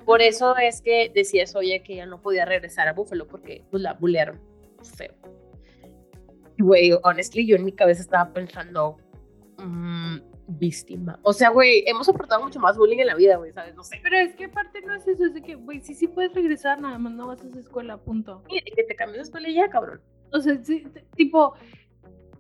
Por eso es que decía Soya que ella no podía regresar a Buffalo porque pues, la bullearon feo. Y, Güey, honestly, yo en mi cabeza estaba pensando, mm, víctima. O sea, güey, hemos soportado mucho más bullying en la vida, güey, ¿sabes? No sé. Pero es que aparte no es eso, es de que, güey, sí, sí puedes regresar, nada más no vas a esa escuela, punto. Y que te cambies de escuela ya, cabrón. O sea, sí, tipo,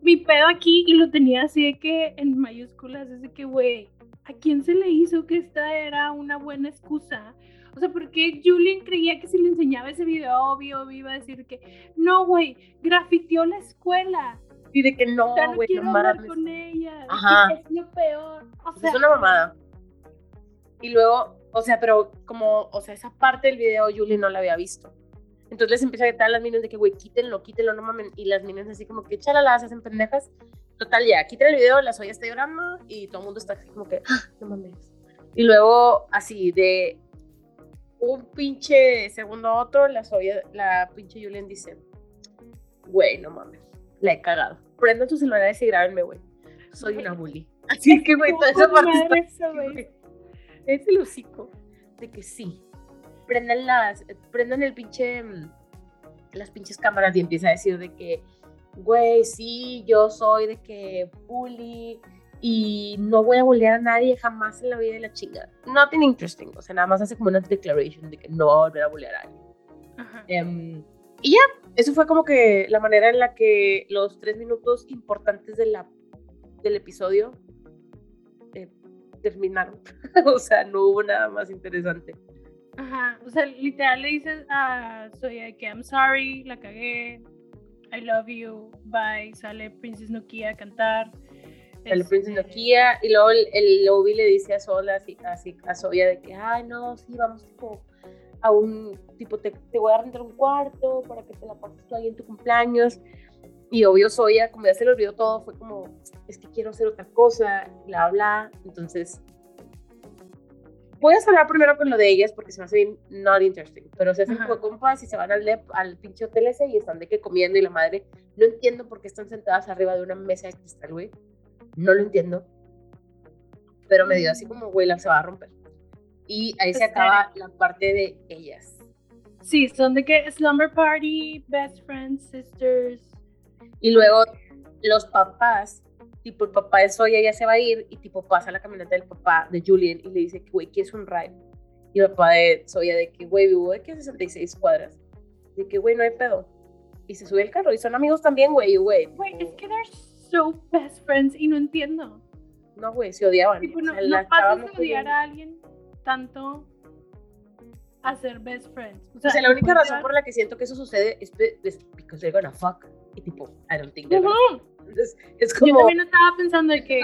mi pedo aquí, y lo tenía así de que en mayúsculas, es de que, güey, ¿a quién se le hizo que esta era una buena excusa? O sea, porque Julian creía que si le enseñaba ese video, obvio, iba a decir que, no, güey, grafiteó la escuela. Y de que no, ya no güey, quiero hablar mames. con ella. Ajá. Es lo peor. O sea, es una mamada. Y luego, o sea, pero como, o sea, esa parte del video Julie no la había visto. Entonces les empieza a gritar a las minas de que, güey, quítenlo, quítenlo, no mamen. Y las minas así como que, chalala, se hacen pendejas. Total, ya, quiten el video, la Soya está llorando y todo el mundo está así como que, "Ah, no mames. Y luego, así, de un pinche segundo a otro, la Soya, la pinche Julian dice, güey, no mames, la he cagado. Prendan sus celulares y grábenme, güey. Soy una bully. Así que, güey, toda esa parte está eso, güey. es el hocico de que sí. Prendan las, prendan el pinche, mm, las pinches cámaras y empieza a decir de que, güey, sí, yo soy de que bully y no voy a bullear a nadie jamás en la vida de la chinga. Nothing interesting, o sea, nada más hace como una declaration de que no va a volver a bullear a alguien. Ajá. Em, y ya, eso fue como que la manera en la que los tres minutos importantes de la, del episodio eh, terminaron. o sea, no hubo nada más interesante. Ajá, o sea, literal le dices a Soya que I'm sorry, la cagué, I love you, bye, sale Princess Nokia a cantar. El Princess este, Nokia y luego el, el Obi le dice a Sola, así, así, a Soya de que, ay, no, sí, vamos tipo a un, tipo, te, te voy a rentar un cuarto para que te la pases tú ahí en tu cumpleaños. Y obvio Soya, como ya se le olvidó todo, fue como, es que quiero hacer otra cosa, bla, bla. Entonces, voy a hablar primero con lo de ellas porque se me hace bien not interesting. Pero se hacen Ajá. como compas y se van al, dep- al pinche hotel ese y están de que comiendo y la madre. No entiendo por qué están sentadas arriba de una mesa de cristal, güey. No lo entiendo. Pero me dio así como, güey, la se va a romper. Y ahí se acaba la parte de ellas. Sí, son de que slumber party, best friends, sisters. Y luego los papás, tipo el papá de Soya ya se va a ir y tipo pasa la camioneta del papá de Julian y le dice que, güey, ¿qué es un ride? Y el papá de Soya de que, güey, vivo de que 66 cuadras. De que, güey, no hay pedo. Y se sube el carro y son amigos también, güey, y, güey. Güey, es que they're so best friends y no entiendo. No, güey, se odiaban. Tipo, O no, sea, no no de odiar a alguien tanto a ser best friends. O sea, la única razón por la que siento que eso sucede es, because they're gonna fuck. Y tipo, I don't think they're gonna Ujú. Entonces, es Yo como, también estaba pensando de que,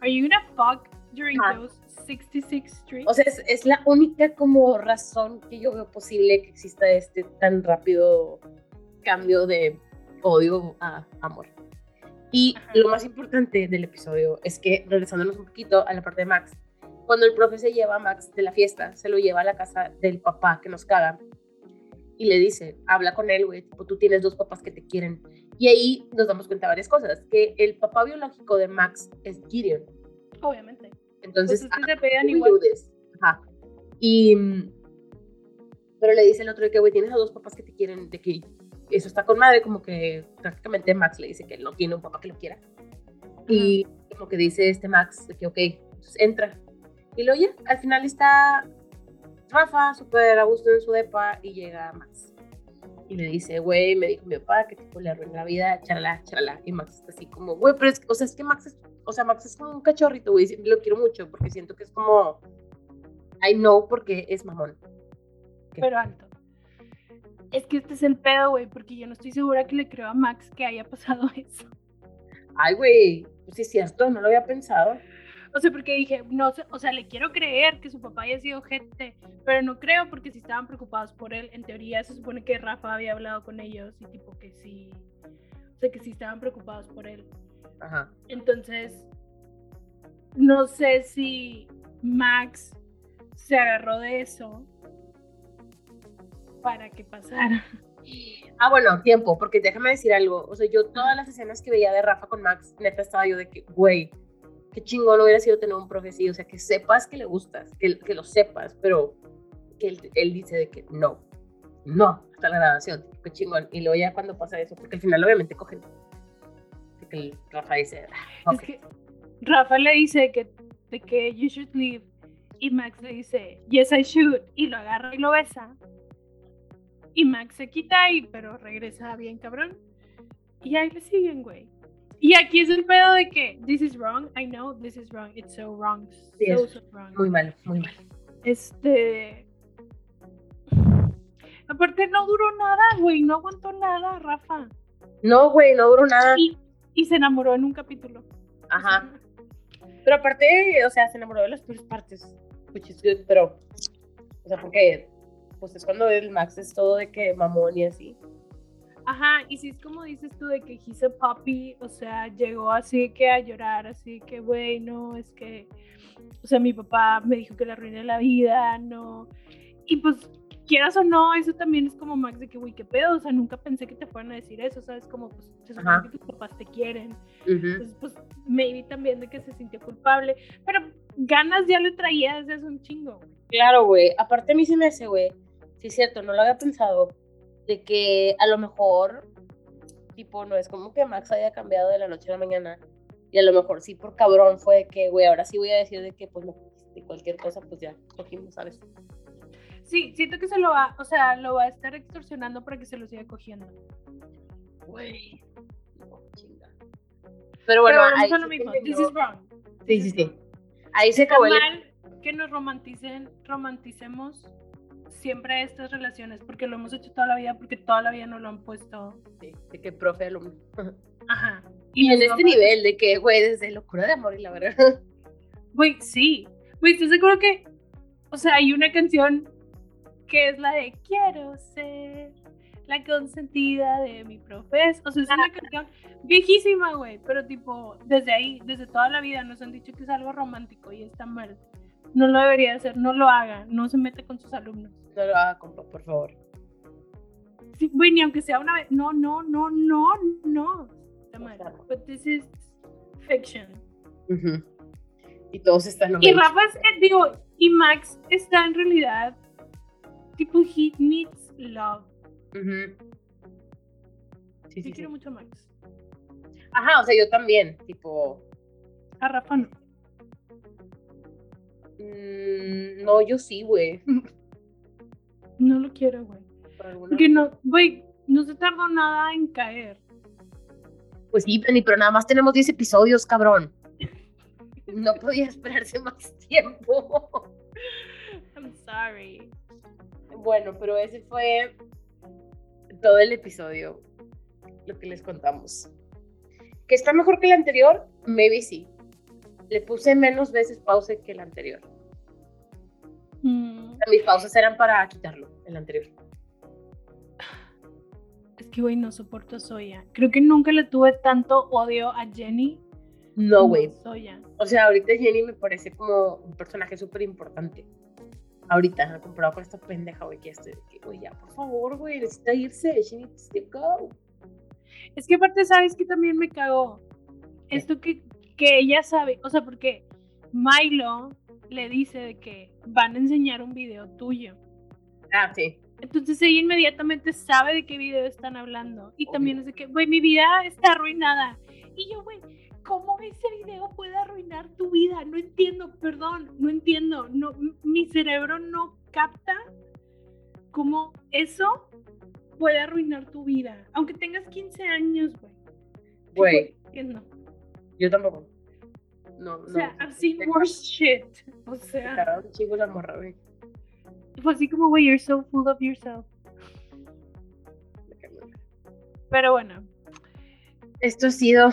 are you gonna fuck during Ajá. those 66 streets? o sea, es, es la única como razón que yo veo posible que exista este tan rápido cambio de odio a amor. Y Ajá. lo más importante del episodio es que, regresándonos un poquito a la parte de Max, cuando el profe se lleva a Max de la fiesta, se lo lleva a la casa del papá que nos caga y le dice, habla con él, güey, tipo, tú tienes dos papás que te quieren. Y ahí nos damos cuenta de varias cosas, que el papá biológico de Max es Gideon. Obviamente. Entonces, Pues es que ah, se we igual. Ajá. Y, mm, pero le dice el otro de que, güey, tienes a dos papás que te quieren, de que eso está con madre, como que prácticamente Max le dice que él no tiene un papá que lo quiera. Y como que dice este Max, de que, ok, entonces entra. Y luego ya, al final está Rafa, súper a gusto en su depa, y llega Max. Y le dice, güey, me dijo mi papá que tipo le arruinó la vida, charala, charala. Y Max está así como, güey, pero es, o sea, es que Max es, o sea, Max es como un cachorrito, güey, lo quiero mucho, porque siento que es como, I know porque es mamón. Pero alto. Es que este es el pedo, güey, porque yo no estoy segura que le creo a Max que haya pasado eso. Ay, güey, pues sí es cierto, no lo había pensado. O sea, porque dije, no sé, o sea, le quiero creer que su papá haya sido gente, pero no creo porque si estaban preocupados por él, en teoría se supone que Rafa había hablado con ellos y tipo que sí, o sea, que sí estaban preocupados por él. Ajá. Entonces, no sé si Max se agarró de eso para que pasara. Ah, bueno, tiempo, porque déjame decir algo. O sea, yo todas las escenas que veía de Rafa con Max, neta estaba yo de que, güey, qué chingón hubiera sido tener un profe. O sea, que sepas que le gustas, que, que lo sepas, pero que él, él dice de que no, no, hasta la grabación, qué chingón. Y luego ya cuando pasa eso, porque al final obviamente cogen. De que el Rafa dice, ah. Es que Rafa le dice que, de que you should leave y Max le dice yes I should y lo agarra y lo besa y Max se quita ahí pero regresa bien cabrón y ahí le siguen güey y aquí es el pedo de que this is wrong I know this is wrong it's so wrong so, so wrong muy mal, muy mal. este aparte no duró nada güey no aguantó nada Rafa No, güey, no duró nada. y, y se enamoró en un capítulo Ajá. Pero aparte, o sea, se enamoró de las peores partes, which is good, pero, o sea, porque, pues es cuando el Max es todo de que mamón y así. Ajá, y si es como dices tú de que he's a puppy, o sea, llegó así que a llorar, así que, güey, no, es que, o sea, mi papá me dijo que le arruiné la vida, no. Y pues, quieras o no, eso también es como Max de que, güey, qué pedo, o sea, nunca pensé que te fueran a decir eso, ¿sabes? Como, pues, se supone que tus papás te quieren. Ujú. Entonces, pues, maybe también de que se sintió culpable, pero ganas ya le traía desde hace un chingo. Claro, güey. Aparte a mí se me hace, güey, sí es cierto, no lo había pensado, de que a lo mejor, tipo, no es como que Max haya cambiado de la noche a la mañana, y a lo mejor sí por cabrón fue de que, güey, ahora sí voy a decir de que, pues, no, de cualquier cosa, pues ya cogimos, ¿sabes? Sí, siento que se lo va, o sea, lo va a estar extorsionando para que se lo siga cogiendo. Güey. No, chinga. Pero bueno, Pero ahí lo sí mismo. This is wrong. Sí, sí, sí. Ahí se Está acabó el que nos romanticen, romanticemos siempre estas relaciones, porque lo hemos hecho toda la vida, porque toda la vida nos lo han puesto. Sí, de que profe alumno. Ajá. Y en este nivel de que, güey, desde locura de amor y la verdad. Güey, sí. Güey, ¿estás seguro que, o sea, hay una canción que es la de Quiero ser la consentida de mi profes? O sea, es una canción viejísima, güey, pero tipo, desde ahí, desde toda la vida nos han dicho que es algo romántico y está mal. No lo debería hacer, no lo haga, no se mete con sus alumnos. No lo haga, compa, por favor. Sí, güey, ni aunque sea una vez. No, no, no, no, no. Exacto. But this is fiction. Y todos están Y Rafa, es- eh, digo, y Max está en realidad, tipo, he needs love. Ujú. Sí, Yo sí, sí. quiero mucho a Max. Ajá, o sea, yo también, tipo, A Rafa no. mm, no, yo sí, güey. No lo quiero, güey. Porque no, güey, no se tardó nada en caer. Pues sí, Penny, pero nada más tenemos 10 episodios, cabrón. No podía esperarse más tiempo. I'm sorry. Bueno, pero ese fue todo el episodio, lo que les contamos. ¿Que está mejor que el anterior? Maybe sí. Le puse menos veces pausa que el anterior. Mm, Mis pausas eran para quitarlo, el anterior. es que, güey, no soporto a Soya. Creo que nunca le tuve tanto odio a Jenny. No, güey. Soya. O sea, ahorita Jenny me parece como un personaje súper importante. Ahorita, comparado con esta pendeja, güey, que estoy güey, ya, por favor, güey, necesita irse. She needs to go. Es que aparte, ¿sabes que también me cagó? Esto que, que ella sabe, o sea, porque Milo le dice de que van a enseñar un video tuyo. Ah, sí. Entonces ella inmediatamente sabe de qué video están hablando. Y Obvio. también es de que, güey, mi vida está arruinada. Y yo, güey, ¿cómo ese video puede arruinar tu vida? No entiendo, perdón, no entiendo. No, mi cerebro no capta cómo eso puede arruinar tu vida. Aunque tengas 15 años, güey. Güey, no. yo tampoco. No, O no. sea, I've seen worse shit. O Se sea, cagaron un chingo la morra, güey. fue así como, güey, you're so full of yourself. Pero bueno, Esto ha sido.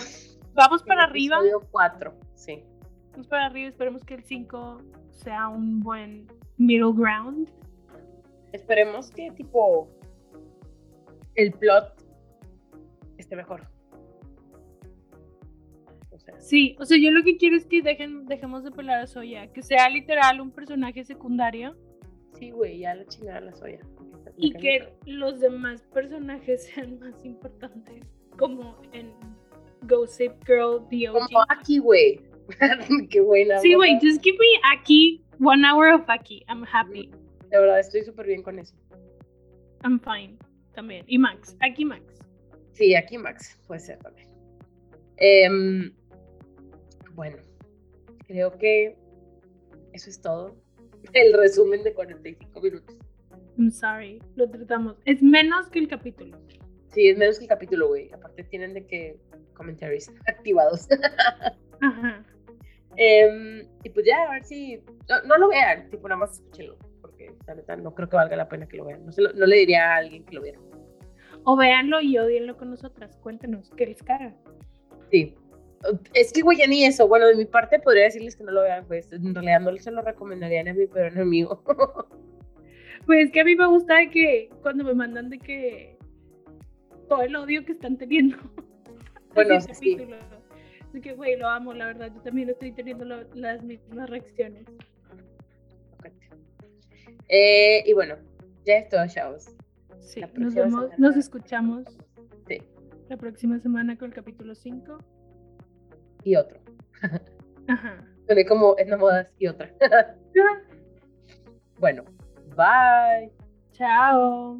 vamos para arriba. 4, sí. Vamos para arriba. Esperemos que el 5 sea un buen middle ground. Esperemos que, tipo. El plot esté mejor. Sí, o sea, yo lo que quiero es que dejen, dejemos de pelar a Soya, que sea literal un personaje secundario sí, güey, ya la chingada la soya. y que los demás personajes sean más importantes, como en Gossip Girl, The OG. Como aquí, güey. Qué buena. Sí, güey, just give me Aki, one hour of Aki, I'm happy, De verdad, estoy súper bien con eso. I'm fine, también. Y Max, Aki Max. Sí, aquí Max puede ser también. Em, bueno, creo que eso es todo. El resumen de 45 minutos. I'm sorry, lo tratamos. Es menos que el capítulo. Sí, es menos que el capítulo, güey. Aparte tienen de que commentaries activados. Ajá. Em, y pues ya, a ver si... No, no lo vean, tipo, nada más escúchenlo. Porque la neta no creo que valga la pena que lo vean. No, se lo- no le diría a alguien que lo viera. O véanlo y odienlo con nosotras. Cuéntenos qué les caga. Sí. Es que, güey, ya ni eso. Bueno, de mi parte podría decirles que no lo vean, pues. En realidad no se lo recomendaría ni a mi peor enemigo. Pues es que a mí me gusta de que cuando me mandan de que todo el odio que están teniendo. Bueno, el sí. Así que, güey, lo amo, la verdad. Yo también estoy teniendo lo- las mismas reacciones. Eh, y bueno, ya es todo, chavos. Sí, nos vemos, semana. nos escuchamos Sí. la próxima semana con el capítulo 5. Y otro. Ajá. Soné como enamoradas y otra. bueno, bye. Chao.